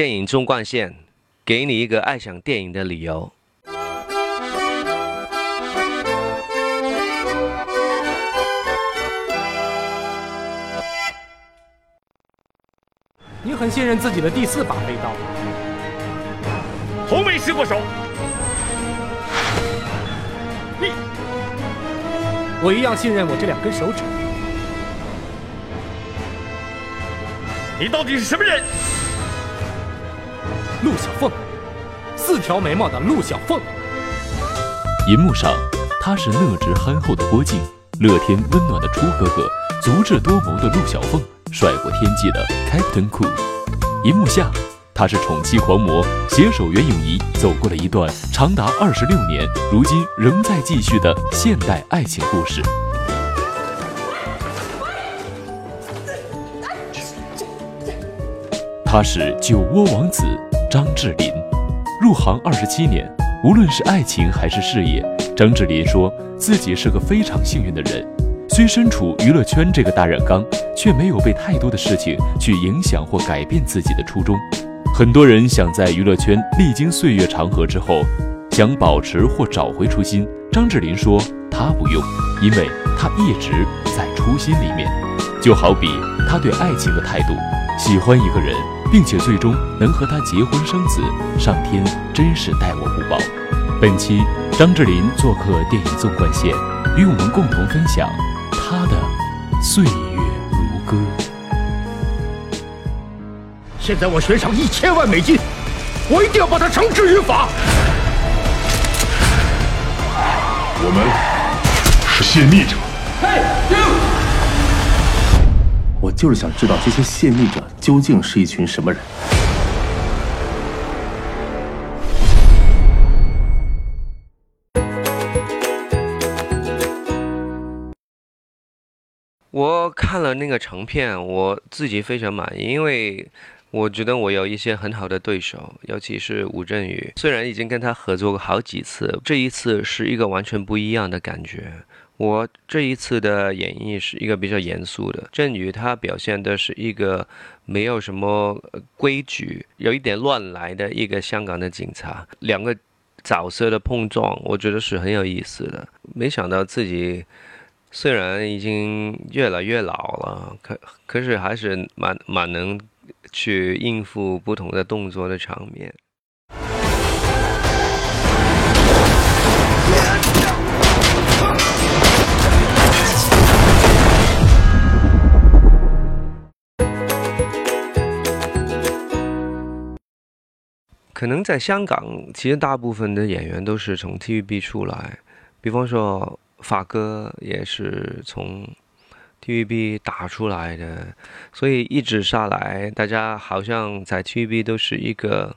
电影纵贯线，给你一个爱上电影的理由。你很信任自己的第四把飞刀，从没失过手。你，我一样信任我这两根手指。你到底是什么人？陆小凤，四条眉毛的陆小凤。银幕上，他是乐直憨厚的郭靖，乐天温暖的初哥哥，足智多谋的陆小凤。帅过天际的 Captain Cool，银幕下，他是宠妻狂魔，携手袁咏仪走过了一段长达二十六年，如今仍在继续的现代爱情故事。他是酒窝王子张智霖，入行二十七年，无论是爱情还是事业，张智霖说自己是个非常幸运的人。虽身处娱乐圈这个大染缸，却没有被太多的事情去影响或改变自己的初衷。很多人想在娱乐圈历经岁月长河之后，想保持或找回初心。张智霖说他不用，因为他一直在初心里面。就好比他对爱情的态度：喜欢一个人，并且最终能和他结婚生子，上天真是待我不薄。本期张智霖做客电影纵贯线，与我们共同分享。他的岁月如歌。现在我悬赏一千万美金，我一定要把他绳之于法。我们是泄密者。嘿，就是想知道这些泄密者究竟是一群什么人。我看了那个成片，我自己非常满意，因为我觉得我有一些很好的对手，尤其是吴镇宇。虽然已经跟他合作过好几次，这一次是一个完全不一样的感觉。我这一次的演绎是一个比较严肃的，镇宇他表现的是一个没有什么规矩、有一点乱来的一个香港的警察。两个角色的碰撞，我觉得是很有意思的。没想到自己。虽然已经越来越老了，可可是还是蛮蛮能去应付不同的动作的场面。可能在香港，其实大部分的演员都是从 TVB 出来，比方说。发哥也是从 TVB 打出来的，所以一直下来，大家好像在 TVB 都是一个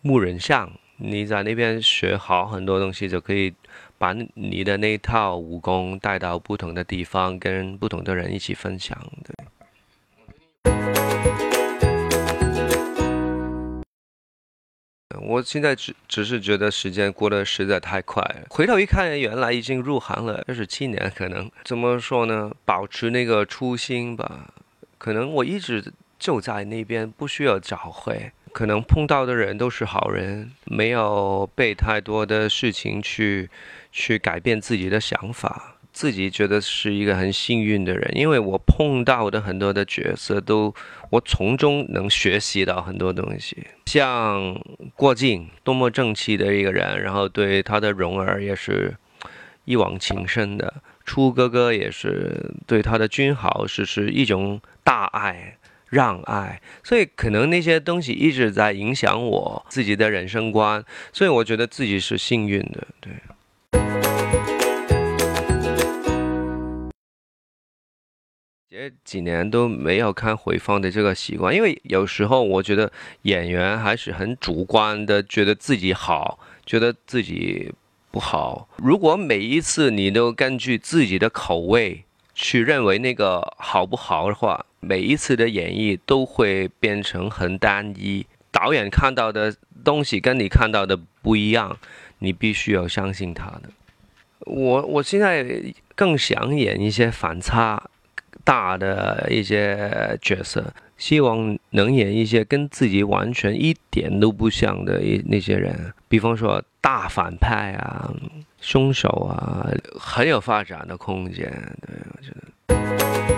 木人像。你在那边学好很多东西，就可以把你的那套武功带到不同的地方，跟不同的人一起分享。对。我现在只只是觉得时间过得实在太快了。回头一看，原来已经入行了二十七年，可能怎么说呢？保持那个初心吧。可能我一直就在那边，不需要找回。可能碰到的人都是好人，没有被太多的事情去去改变自己的想法。自己觉得是一个很幸运的人，因为我碰到的很多的角色都，我从中能学习到很多东西。像郭靖，多么正气的一个人，然后对他的蓉儿也是一往情深的。初哥哥也是对他的君豪是是一种大爱让爱，所以可能那些东西一直在影响我自己的人生观，所以我觉得自己是幸运的，对。这几年都没有看回放的这个习惯，因为有时候我觉得演员还是很主观的，觉得自己好，觉得自己不好。如果每一次你都根据自己的口味去认为那个好不好的话，每一次的演绎都会变成很单一。导演看到的东西跟你看到的不一样，你必须要相信他的。我我现在更想演一些反差。大的一些角色，希望能演一些跟自己完全一点都不像的一那些人，比方说大反派啊、凶手啊，很有发展的空间。对，我觉得。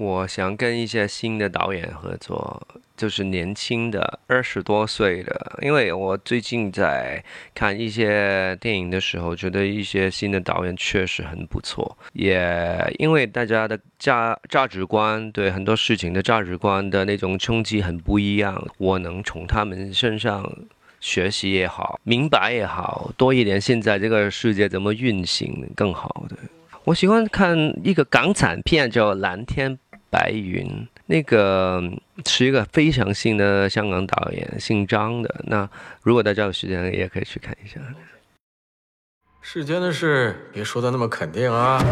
我想跟一些新的导演合作，就是年轻的二十多岁的，因为我最近在看一些电影的时候，觉得一些新的导演确实很不错，也因为大家的价价值观对很多事情的价值观的那种冲击很不一样，我能从他们身上学习也好，明白也好，多一点现在这个世界怎么运行更好的。我喜欢看一个港产片叫《蓝天》。白云那个是一个非常新的香港导演，姓张的。那如果大家有时间，也可以去看一下。世间的事别说的那么肯定啊。